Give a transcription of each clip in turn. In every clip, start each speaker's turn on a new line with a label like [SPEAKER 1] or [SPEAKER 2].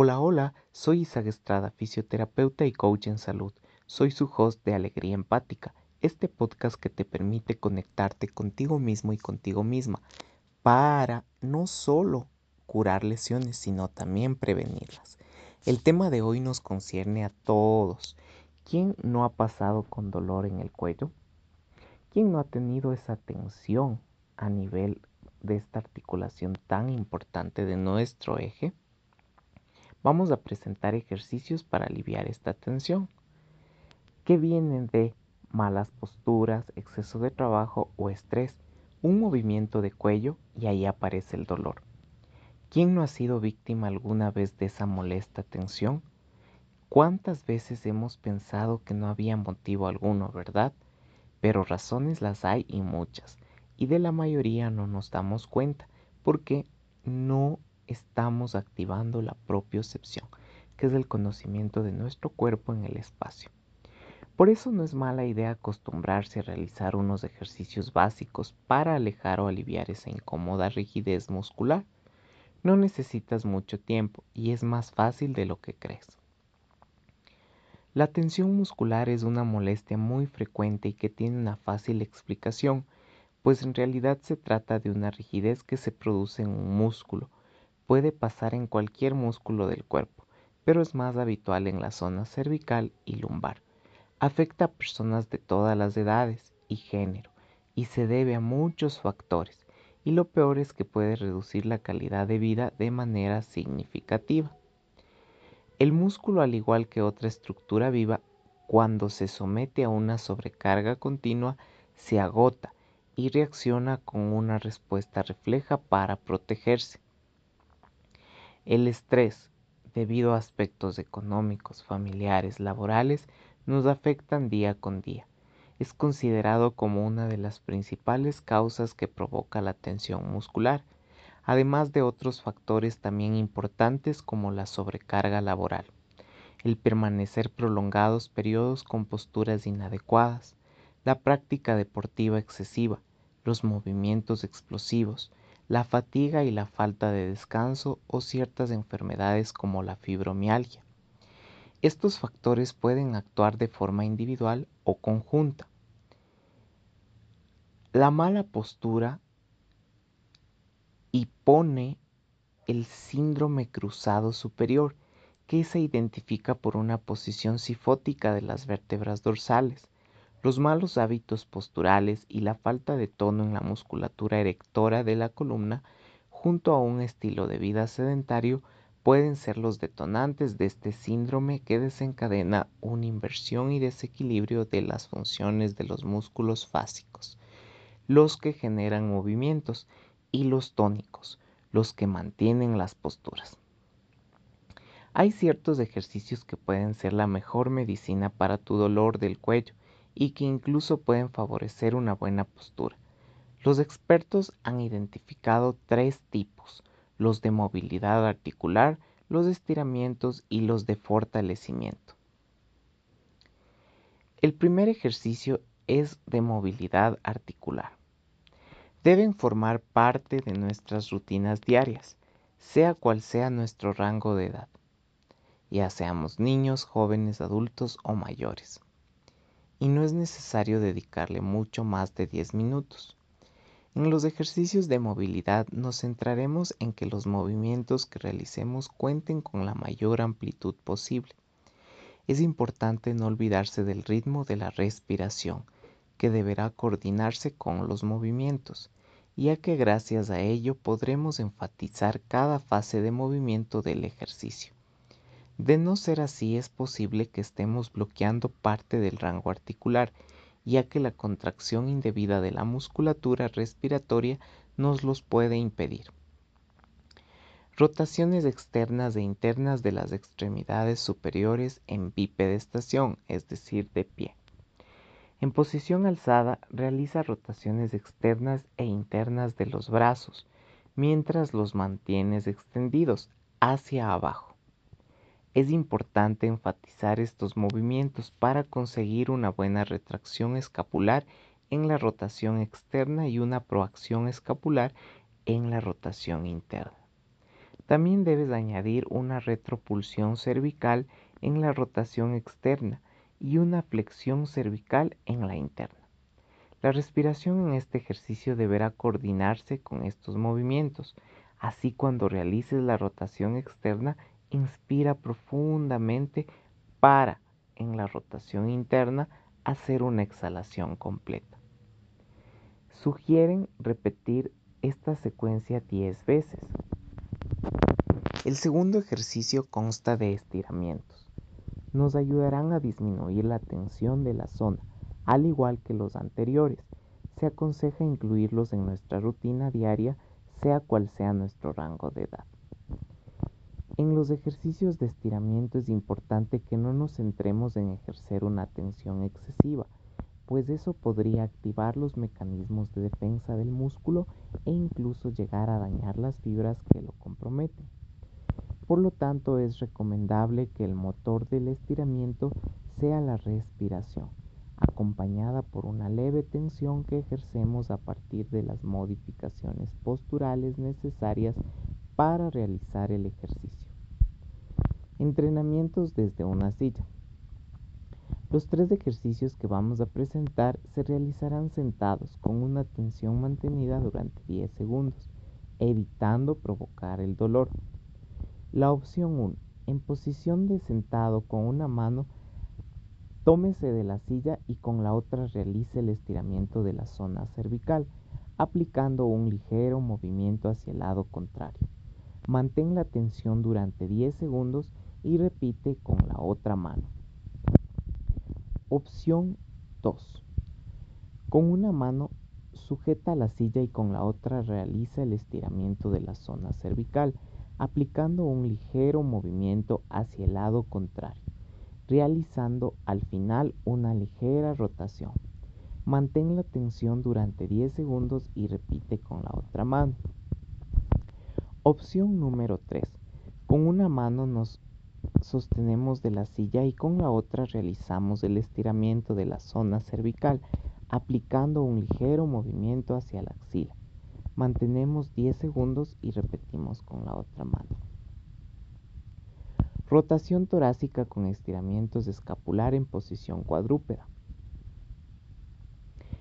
[SPEAKER 1] Hola, hola, soy Isaac Estrada, fisioterapeuta y coach en salud. Soy su host de Alegría Empática, este podcast que te permite conectarte contigo mismo y contigo misma para no solo curar lesiones, sino también prevenirlas. El tema de hoy nos concierne a todos. ¿Quién no ha pasado con dolor en el cuello? ¿Quién no ha tenido esa tensión a nivel de esta articulación tan importante de nuestro eje? Vamos a presentar ejercicios para aliviar esta tensión que vienen de malas posturas, exceso de trabajo o estrés, un movimiento de cuello y ahí aparece el dolor. ¿Quién no ha sido víctima alguna vez de esa molesta tensión? ¿Cuántas veces hemos pensado que no había motivo alguno, verdad? Pero razones las hay y muchas, y de la mayoría no nos damos cuenta, porque no estamos activando la propiocepción, que es el conocimiento de nuestro cuerpo en el espacio. Por eso no es mala idea acostumbrarse a realizar unos ejercicios básicos para alejar o aliviar esa incómoda rigidez muscular. No necesitas mucho tiempo y es más fácil de lo que crees. La tensión muscular es una molestia muy frecuente y que tiene una fácil explicación, pues en realidad se trata de una rigidez que se produce en un músculo, Puede pasar en cualquier músculo del cuerpo, pero es más habitual en la zona cervical y lumbar. Afecta a personas de todas las edades y género y se debe a muchos factores y lo peor es que puede reducir la calidad de vida de manera significativa. El músculo, al igual que otra estructura viva, cuando se somete a una sobrecarga continua, se agota y reacciona con una respuesta refleja para protegerse. El estrés, debido a aspectos económicos, familiares, laborales, nos afectan día con día. Es considerado como una de las principales causas que provoca la tensión muscular, además de otros factores también importantes como la sobrecarga laboral, el permanecer prolongados periodos con posturas inadecuadas, la práctica deportiva excesiva, los movimientos explosivos, la fatiga y la falta de descanso o ciertas enfermedades como la fibromialgia. Estos factores pueden actuar de forma individual o conjunta. La mala postura y pone el síndrome cruzado superior, que se identifica por una posición sifótica de las vértebras dorsales, los malos hábitos posturales y la falta de tono en la musculatura erectora de la columna, junto a un estilo de vida sedentario, pueden ser los detonantes de este síndrome que desencadena una inversión y desequilibrio de las funciones de los músculos fásicos, los que generan movimientos, y los tónicos, los que mantienen las posturas. Hay ciertos ejercicios que pueden ser la mejor medicina para tu dolor del cuello y que incluso pueden favorecer una buena postura. Los expertos han identificado tres tipos, los de movilidad articular, los de estiramientos y los de fortalecimiento. El primer ejercicio es de movilidad articular. Deben formar parte de nuestras rutinas diarias, sea cual sea nuestro rango de edad, ya seamos niños, jóvenes, adultos o mayores y no es necesario dedicarle mucho más de 10 minutos. En los ejercicios de movilidad nos centraremos en que los movimientos que realicemos cuenten con la mayor amplitud posible. Es importante no olvidarse del ritmo de la respiración, que deberá coordinarse con los movimientos, ya que gracias a ello podremos enfatizar cada fase de movimiento del ejercicio. De no ser así, es posible que estemos bloqueando parte del rango articular, ya que la contracción indebida de la musculatura respiratoria nos los puede impedir. Rotaciones externas e internas de las extremidades superiores en bipedestación, es decir, de pie. En posición alzada, realiza rotaciones externas e internas de los brazos, mientras los mantienes extendidos hacia abajo. Es importante enfatizar estos movimientos para conseguir una buena retracción escapular en la rotación externa y una proacción escapular en la rotación interna. También debes añadir una retropulsión cervical en la rotación externa y una flexión cervical en la interna. La respiración en este ejercicio deberá coordinarse con estos movimientos. Así cuando realices la rotación externa, inspira profundamente para, en la rotación interna, hacer una exhalación completa. Sugieren repetir esta secuencia 10 veces. El segundo ejercicio consta de estiramientos. Nos ayudarán a disminuir la tensión de la zona al igual que los anteriores. Se aconseja incluirlos en nuestra rutina diaria, sea cual sea nuestro rango de edad. En los ejercicios de estiramiento es importante que no nos centremos en ejercer una tensión excesiva, pues eso podría activar los mecanismos de defensa del músculo e incluso llegar a dañar las fibras que lo comprometen. Por lo tanto, es recomendable que el motor del estiramiento sea la respiración acompañada por una leve tensión que ejercemos a partir de las modificaciones posturales necesarias para realizar el ejercicio. Entrenamientos desde una silla. Los tres ejercicios que vamos a presentar se realizarán sentados con una tensión mantenida durante 10 segundos, evitando provocar el dolor. La opción 1. En posición de sentado con una mano Tómese de la silla y con la otra realice el estiramiento de la zona cervical, aplicando un ligero movimiento hacia el lado contrario. Mantén la tensión durante 10 segundos y repite con la otra mano. Opción 2. Con una mano sujeta la silla y con la otra realiza el estiramiento de la zona cervical, aplicando un ligero movimiento hacia el lado contrario realizando al final una ligera rotación. Mantén la tensión durante 10 segundos y repite con la otra mano. Opción número 3. Con una mano nos sostenemos de la silla y con la otra realizamos el estiramiento de la zona cervical aplicando un ligero movimiento hacia la axila. Mantenemos 10 segundos y repetimos con la otra mano. Rotación torácica con estiramientos de escapular en posición cuadrúpeda.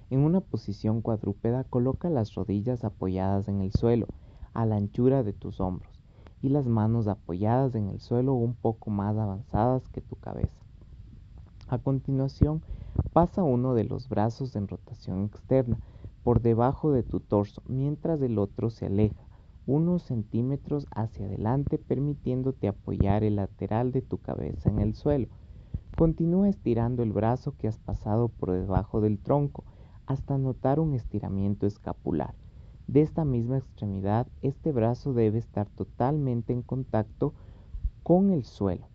[SPEAKER 1] En una posición cuadrúpeda coloca las rodillas apoyadas en el suelo a la anchura de tus hombros y las manos apoyadas en el suelo un poco más avanzadas que tu cabeza. A continuación, pasa uno de los brazos en rotación externa por debajo de tu torso mientras el otro se aleja unos centímetros hacia adelante permitiéndote apoyar el lateral de tu cabeza en el suelo. Continúa estirando el brazo que has pasado por debajo del tronco hasta notar un estiramiento escapular. De esta misma extremidad, este brazo debe estar totalmente en contacto con el suelo.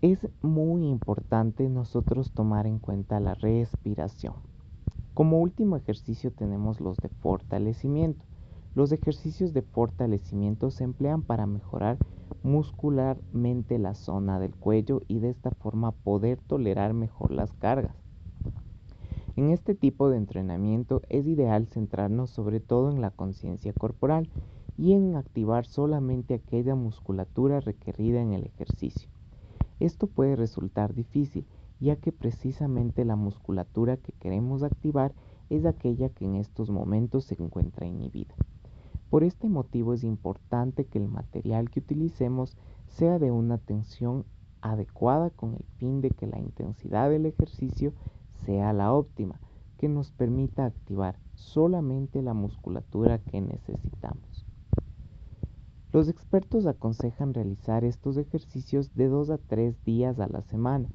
[SPEAKER 1] Es muy importante nosotros tomar en cuenta la respiración. Como último ejercicio tenemos los de fortalecimiento. Los ejercicios de fortalecimiento se emplean para mejorar muscularmente la zona del cuello y de esta forma poder tolerar mejor las cargas. En este tipo de entrenamiento es ideal centrarnos sobre todo en la conciencia corporal y en activar solamente aquella musculatura requerida en el ejercicio. Esto puede resultar difícil ya que precisamente la musculatura que queremos activar es aquella que en estos momentos se encuentra inhibida. Por este motivo es importante que el material que utilicemos sea de una tensión adecuada con el fin de que la intensidad del ejercicio sea la óptima, que nos permita activar solamente la musculatura que necesitamos. Los expertos aconsejan realizar estos ejercicios de 2 a 3 días a la semana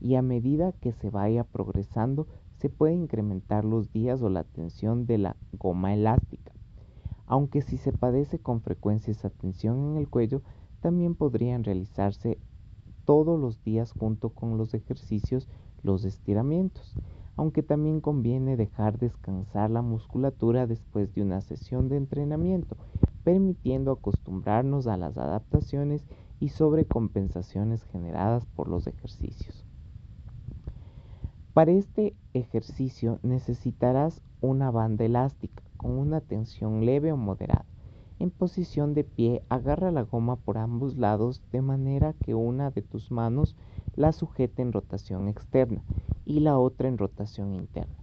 [SPEAKER 1] y a medida que se vaya progresando se puede incrementar los días o la tensión de la goma elástica aunque si se padece con frecuencia esa tensión en el cuello, también podrían realizarse todos los días junto con los ejercicios los estiramientos, aunque también conviene dejar descansar la musculatura después de una sesión de entrenamiento, permitiendo acostumbrarnos a las adaptaciones y sobrecompensaciones generadas por los ejercicios. Para este ejercicio necesitarás una banda elástica con una tensión leve o moderada. En posición de pie, agarra la goma por ambos lados de manera que una de tus manos la sujete en rotación externa y la otra en rotación interna.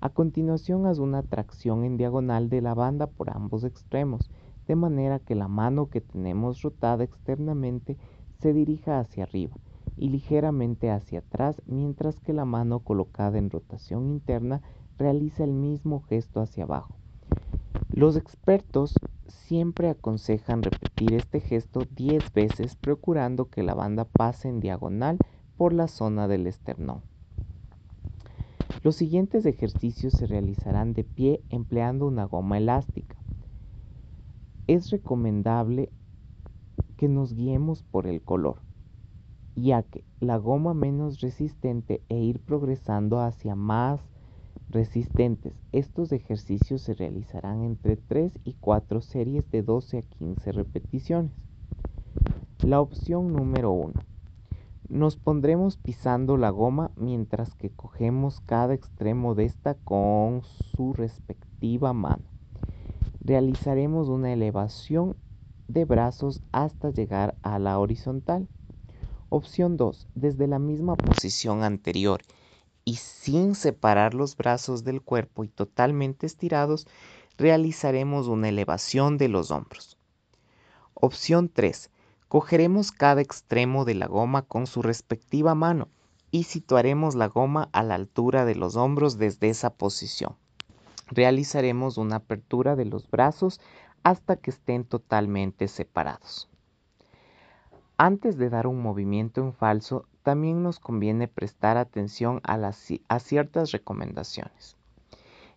[SPEAKER 1] A continuación haz una tracción en diagonal de la banda por ambos extremos, de manera que la mano que tenemos rotada externamente se dirija hacia arriba y ligeramente hacia atrás, mientras que la mano colocada en rotación interna realiza el mismo gesto hacia abajo. Los expertos siempre aconsejan repetir este gesto 10 veces procurando que la banda pase en diagonal por la zona del esternón. Los siguientes ejercicios se realizarán de pie empleando una goma elástica. Es recomendable que nos guiemos por el color, ya que la goma menos resistente e ir progresando hacia más resistentes. Estos ejercicios se realizarán entre 3 y 4 series de 12 a 15 repeticiones. La opción número 1. Nos pondremos pisando la goma mientras que cogemos cada extremo de esta con su respectiva mano. Realizaremos una elevación de brazos hasta llegar a la horizontal. Opción 2. Desde la misma posición anterior y sin separar los brazos del cuerpo y totalmente estirados, realizaremos una elevación de los hombros. Opción 3. Cogeremos cada extremo de la goma con su respectiva mano y situaremos la goma a la altura de los hombros desde esa posición. Realizaremos una apertura de los brazos hasta que estén totalmente separados. Antes de dar un movimiento en falso, también nos conviene prestar atención a, ciertas recomendaciones.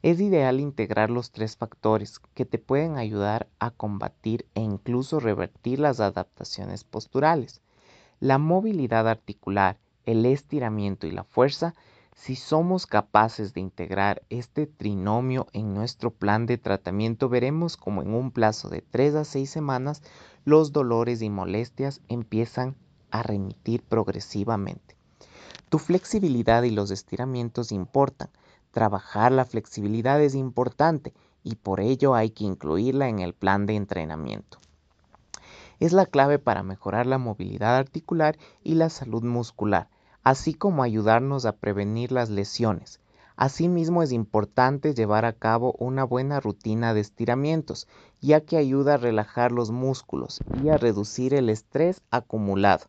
[SPEAKER 1] Es ideal integrar los tres factores que te pueden ayudar a combatir e incluso revertir las adaptaciones posturales. La movilidad articular, el estiramiento y la fuerza si somos capaces de integrar este trinomio en nuestro plan de tratamiento, veremos como en un plazo de 3 a 6 semanas los dolores y molestias empiezan a remitir progresivamente. Tu flexibilidad y los estiramientos importan. Trabajar la flexibilidad es importante y por ello hay que incluirla en el plan de entrenamiento. Es la clave para mejorar la movilidad articular y la salud muscular, así como ayudarnos a prevenir las lesiones. Asimismo es importante llevar a cabo una buena rutina de estiramientos, ya que ayuda a relajar los músculos y a reducir el estrés acumulado.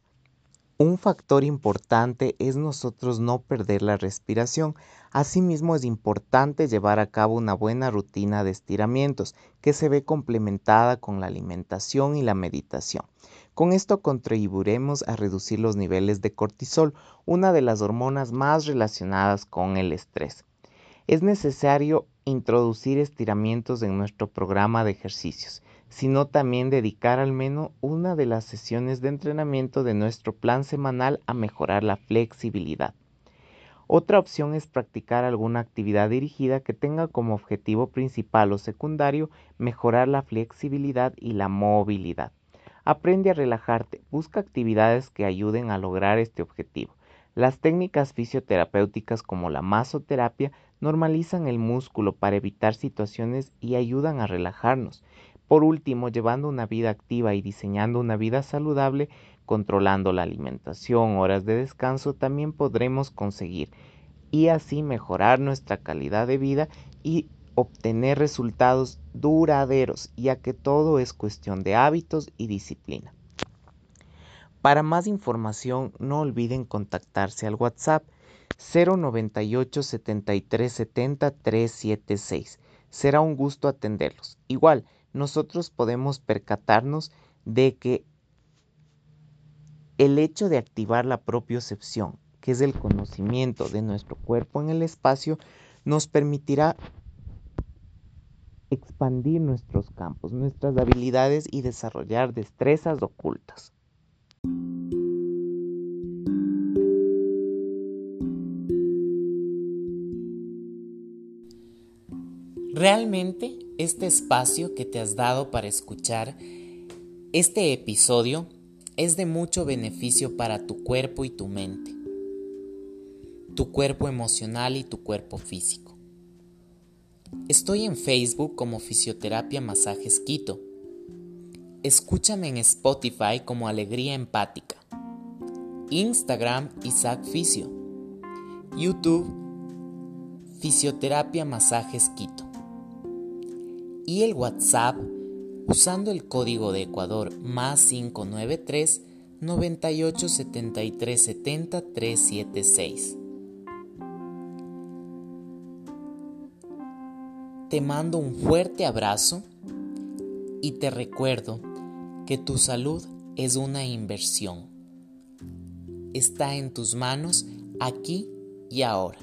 [SPEAKER 1] Un factor importante es nosotros no perder la respiración. Asimismo es importante llevar a cabo una buena rutina de estiramientos que se ve complementada con la alimentación y la meditación. Con esto contribuiremos a reducir los niveles de cortisol, una de las hormonas más relacionadas con el estrés. Es necesario introducir estiramientos en nuestro programa de ejercicios sino también dedicar al menos una de las sesiones de entrenamiento de nuestro plan semanal a mejorar la flexibilidad. Otra opción es practicar alguna actividad dirigida que tenga como objetivo principal o secundario mejorar la flexibilidad y la movilidad. Aprende a relajarte, busca actividades que ayuden a lograr este objetivo. Las técnicas fisioterapéuticas como la masoterapia normalizan el músculo para evitar situaciones y ayudan a relajarnos. Por último, llevando una vida activa y diseñando una vida saludable, controlando la alimentación, horas de descanso, también podremos conseguir y así mejorar nuestra calidad de vida y obtener resultados duraderos, ya que todo es cuestión de hábitos y disciplina. Para más información, no olviden contactarse al WhatsApp 098 73 70 376. Será un gusto atenderlos. Igual, nosotros podemos percatarnos de que el hecho de activar la propiocepción, que es el conocimiento de nuestro cuerpo en el espacio, nos permitirá expandir nuestros campos, nuestras habilidades y desarrollar destrezas ocultas. Realmente este espacio que te has dado para escuchar este episodio es de mucho beneficio para tu cuerpo y tu mente, tu cuerpo emocional y tu cuerpo físico. Estoy en Facebook como Fisioterapia Masajes Quito Escúchame en Spotify como Alegría Empática. Instagram Isaac Fisio. YouTube Fisioterapia Masajes Quito. Y el WhatsApp usando el código de Ecuador más 593 98 73 70 376. Te mando un fuerte abrazo y te recuerdo que tu salud es una inversión. Está en tus manos aquí y ahora.